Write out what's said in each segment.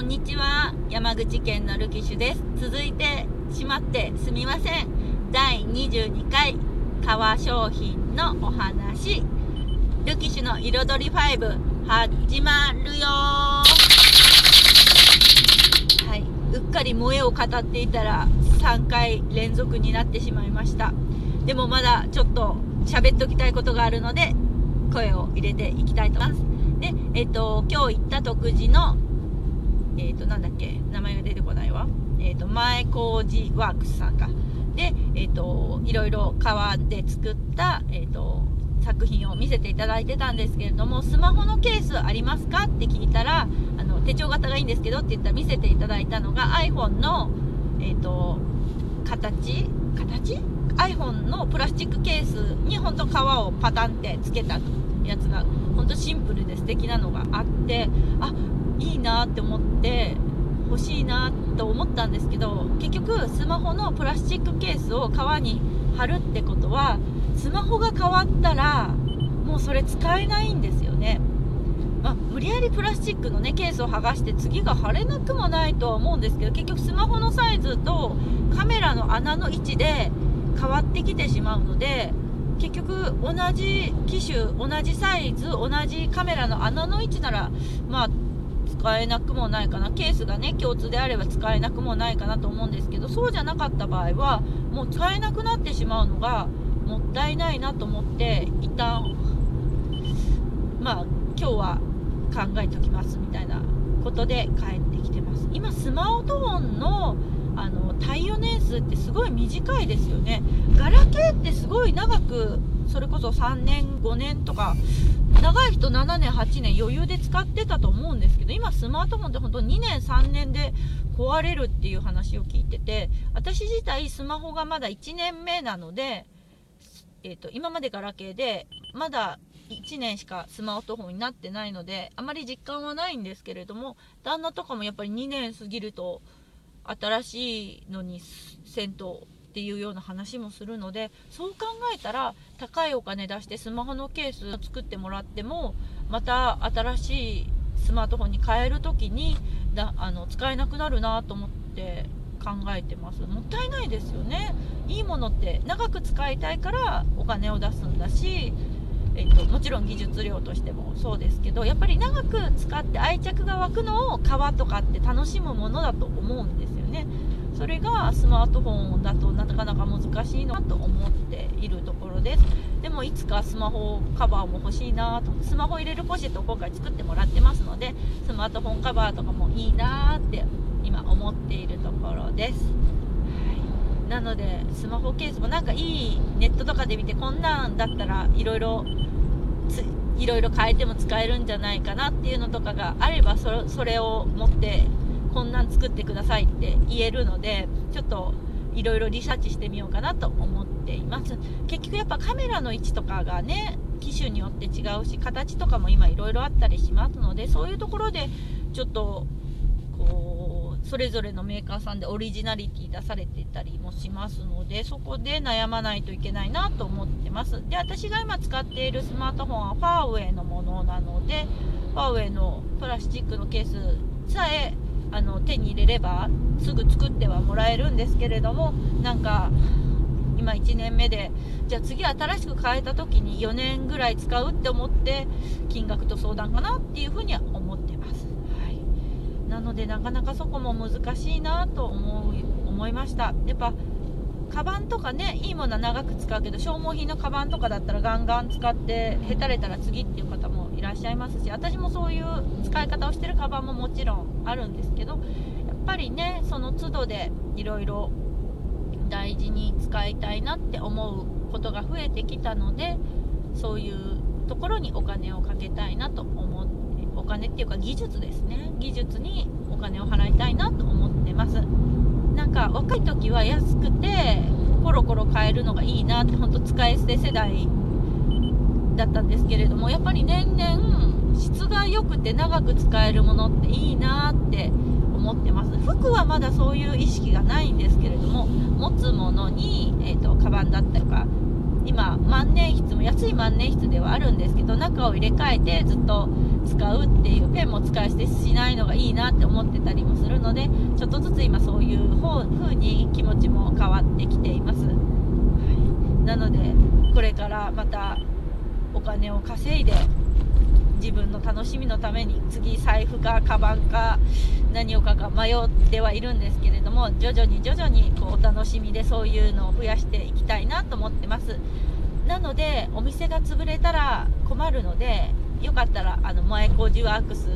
こんにちは。山口県のルキシュです。続いてしまってすみません。第22回革商品のお話。ルキシュの彩り5始まるよはい。うっかり萌えを語っていたら3回連続になってしまいました。でもまだちょっと喋っときたいことがあるので声を入れていきたいと思います。で、えっ、と、今日行った徳寺の、えっ、と、なんだっけ、名前が出てこないわ。えっ、と、前工事ワークスさんか。で、えっ、と、いろいろ革で作った、えっ、と、作品を見せていただいてたんですけれども、スマホのケースありますか？って聞いたら、あの、手帳型がいいんですけどって言ったら見せていただいたのが iPhone の、えっ、と、形？形？iPhone のプラスチックケースに本当皮をパタンってつけたやつがほんとシンプルで素敵なのがあってあいいなって思って欲しいなと思ったんですけど結局スマホのプラスチックケースを革に貼るってことはスマホが変わったらもうそれ使えないんですよね。まあ、無理やりプラスチックのねケースを剥がして次が貼れなくもないとは思うんですけど結局スマホのサイズとカメラの穴の位置で変わってきてしまうので結局同じ機種同じサイズ同じカメラの穴の位置ならまあ使えなくもないかな。ケースがね共通であれば使えなくもないかなと思うんですけどそうじゃなかった場合はもう使えなくなってしまうのがもったいないなと思って一旦まあ今日は考えときますみたいなことで帰ってきてます。今スマートフォンのあの耐用年数ってすごい短いですよね。ガラケーってすごい長くそれこそ3年5年とか長い人7年8年余裕で使ってたと思うんですけど今スマートフォンって本当2年3年で壊れるっていう話を聞いてて私自体スマホがまだ1年目なので、えーと、今までガラケーでまだ1年しかスマートフォンになってないのであまり実感はないんですけれども旦那とかもやっぱり2年過ぎると新しいのに銭湯っていうような話もするのでそう考えたら高いお金出してスマホのケースを作ってもらってもまた新しいスマートフォンに変える時にだあの使えなくなるなと思って考えてます。もったいないですよね。いいものって長く使いたいからお金を出すんだしえっと、もちろん技術量としてもそうですけどやっぱり長く使って愛着が湧くのを革とかって楽しむものだと思うんですよね。それがスマートフォンだとなかなか難しいなと思っているところです。でもいつかスマホカバーも欲しいなとスマホ入れるポシェットを今回作ってもらってますのでスマートフォンカバーとかもいいなって今思っているところです、はい、なのでスマホケースもなんかいいネットとかで見てこんなんだったらいろいろいろいろ変えても使えるんじゃないかなっていうのとかがあればそれを持ってこんなん作ってくださいって言えるのでちょっといろいろリサーチしてみようかなと思っています。結局やっぱカメラの位置とかがね機種によって違うし形とかも今いろいろあったりしますのでそういうところでちょっとこうそれぞれのメーカーさんでオリジナリティ出されてたりもしますのでそこで悩まないといけないなと思ってます。で私が今使っているスマートフォンはファーウェイのものなのでファーウェイのプラスチックのケースさえあの手に入れればすぐ作ってはもらえるんですけれどもなんか今1年目でじゃあ次新しく変えた時に4年ぐらい使うって思って金額と相談かなっていうふうには思ってます、はい、なのでなかなかそこも難しいなと思う思いました。やっぱカバンとかねいいものは長く使うけど消耗品のカバンとかだったらガンガン使ってへたれたら次っていう方もいらっしゃいますし私もそういう使い方をしてるカバンももちろんあるんですけどやっぱりねその都度でいろいろ大事に使いたいなって思うことが増えてきたのでそういうところにお金をかけたいなと思ってお金っていうか技術ですね技術にお金を払いたいなと思ってます。なんか若い時は安くてコロコロ買えるのがいいなってほんと使い捨て世代だったんですけれどもやっぱり年々質が良くて長く使えるものっていいなって思ってます。服はまだそういう意識がないんですけれども持つものに、えーと、カバンだったりとか今万年筆も安い万年筆ではあるんですけど中を入れ替えてずっと使うっていうペンも使い捨てしないのがいいなって思ってたりもするのでちょっとずつ今そういう風に気持ちも変わってきています、はい、なのでこれからまたお金を稼いで自分の楽しみのために次財布かカバンか何をかか迷ってはいるんですけれども徐々に徐々にこうお楽しみでそういうのを増やしていきたいなと思ってます。なのでお店が潰れたら困るのでよかったらあの前工事ワークス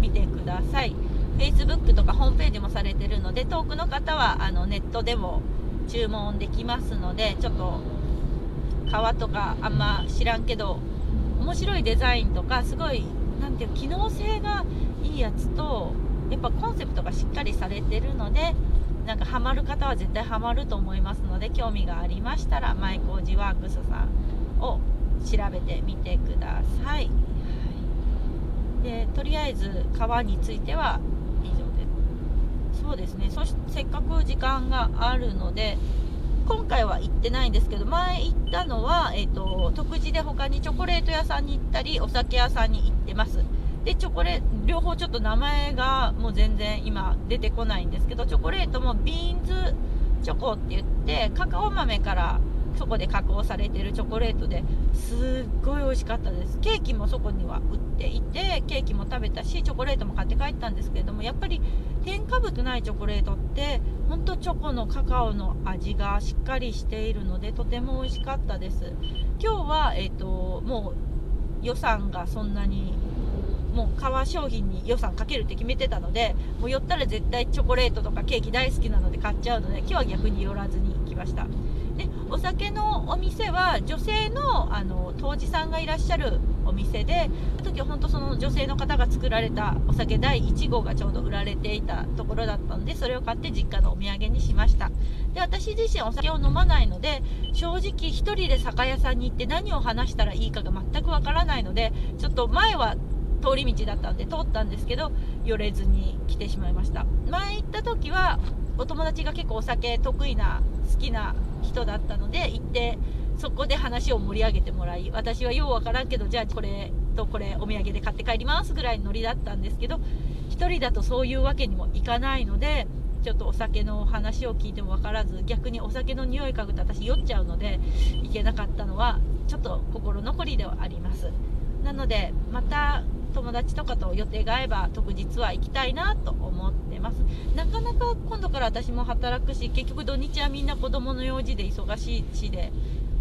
見てください。Facebook とかホームページもされてるので遠くの方はあのネットでも注文できますのでちょっと革とかあんま知らんけど面白いデザインとかすごい何ていう機能性がいいやつとやっぱコンセプトがしっかりされてるのでなんかハマる方は絶対ハマると思いますので興味がありましたらマイコージワークスさんを調べてみてください、はい、でとりあえず革については以上です。そうですね。そしてせっかく時間があるので今回は行ってないんですけど前行ったのは、えーと、徳地で他にチョコレート屋さんに行ったりお酒屋さんに行ってます。でチョコレート両方ちょっと名前がもう全然今出てこないんですけどチョコレートもビーンズチョコって言ってカカオ豆からそこで加工されてるチョコレートですっごい美味しかったです。ケーキもそこには売っていてケーキも食べたしチョコレートも買って帰ったんですけれどもやっぱり添加物ないチョコレートってほんとチョコのカカオの味がしっかりしているのでとても美味しかったです。今日は、えーと、もう予算がそんなにもう革商品に予算かけるって決めてたのでもう寄ったら絶対チョコレートとかケーキ大好きなので買っちゃうので今日は逆に寄らずに来ました。でお酒のお店は女性のあの杜氏さんがいらっしゃるお店でその時は本当その女性の方が作られたお酒第1号がちょうど売られていたところだったのでそれを買って実家のお土産にしました。で私自身お酒を飲まないので正直1人で酒屋さんに行って何を話したらいいかが全くわからないのでちょっと前は通り道だったんで通ったんですけど寄れずに来てしまいました。前行った時はお友達が結構お酒得意な好きな人だったので行ってそこで話を盛り上げてもらい私はようわからんけどじゃあこれとこれお土産で買って帰りますぐらいのノリだったんですけど1人だとそういうわけにもいかないのでちょっとお酒の話を聞いても分からず逆にお酒の匂い嗅ぐと私酔っちゃうので行けなかったのはちょっと心残りではあります。なのでまた友達とかと予定が合えば特日は行きたいなと思ってます。なかなか今度から私も働くし結局土日はみんな子供の用事で忙しいしで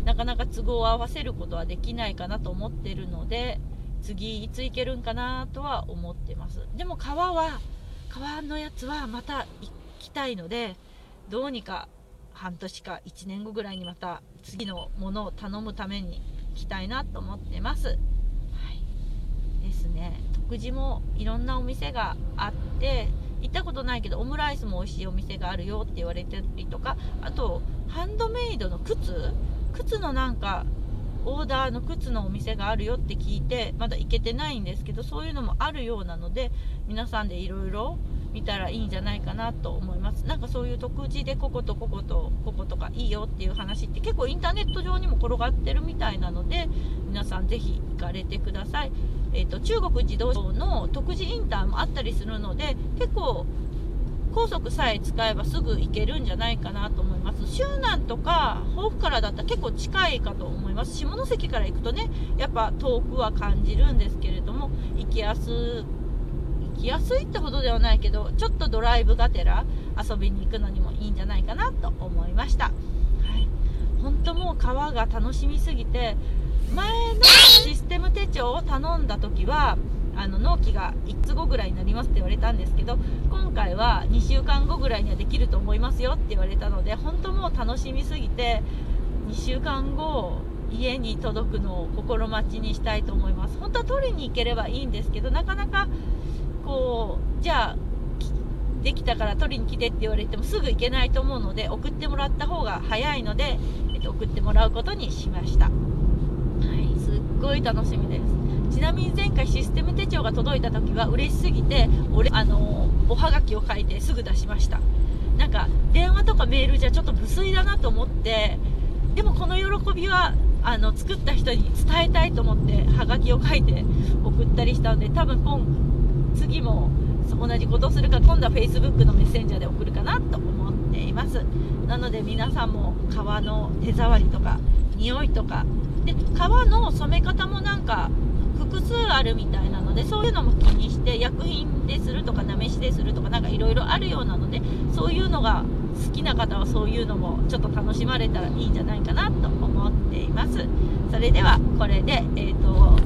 なかなか都合を合わせることはできないかなと思ってるので次いつ行けるんかなとは思ってます。でも川は川のやつはまた行きたいのでどうにか半年か1年後ぐらいにまた次のものを頼むために行きたいなと思ってます。はい。ですね。徳地もいろんなお店があって行ったことないけどオムライスも美味しいお店があるよって言われてたりとかあとハンドメイドの靴靴のなんかオーダーの靴のお店があるよって聞いてまだ行けてないんですけどそういうのもあるようなので皆さんでいろいろ見たらいいんじゃないかなと思います。なんかそういう特地でこことこことこことかいいよっていう話って結構インターネット上にも転がってるみたいなので皆さんぜひ行かれてください。えーと、中国自動車の特殊インターもあったりするので結構高速さえ使えばすぐ行けるんじゃないかなと思います。周南とか甲府からだったら結構近いかと思います。下関から行くとねやっぱ遠くは感じるんですけれども行きやす行きやすいってほどではないけどちょっとドライブがてら遊びに行くのにもいいんじゃないかなと思いました、はい、本当もう川が楽しみすぎて前のシステム手帳を頼んだ時はあの納期が1つ後ぐらいになりますって言われたんですけど今回は2週間後ぐらいにはできると思いますよって言われたので本当もう楽しみすぎて2週間後家に届くのを心待ちにしたいと思います本当は取りに行ければいいんですけどなかなかこうじゃあできたから取りに来てって言われてもすぐ行けないと思うので送ってもらった方が早いので、えっと、送ってもらうことにしました。はい、すっごい楽しみですちなみに前回システム手帳が届いた時は嬉しすぎて俺あのおはがきを書いてすぐ出しました。なんか電話とかメールじゃちょっと無粋だなと思ってでもこの喜びはあの作った人に伝えたいと思ってハガキを書いて送ったりしたので多分今次も同じことをするか今度は Facebook のメッセンジャーで送るかなと思っています。なので皆さんも革の手触りとか匂いとかで革の染め方もなんか複数あるみたいなのでそういうのも気にして薬品でするとかなめしでするとかなんかいろいろあるようなのでそういうのが好きな方はそういうのもちょっと楽しまれたらいいんじゃないかなと思っていますそれではこれでえっ、ー、と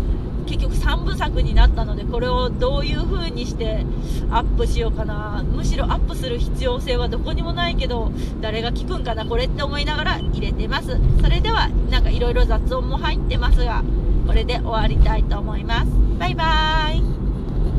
結局3部作になったのでこれをどういう風にしてアップしようかなむしろアップする必要性はどこにもないけど誰が聞くんかなこれって思いながら入れてますそれではなんかいろいろ雑音も入ってますがこれで終わりたいと思います。バイバーイ。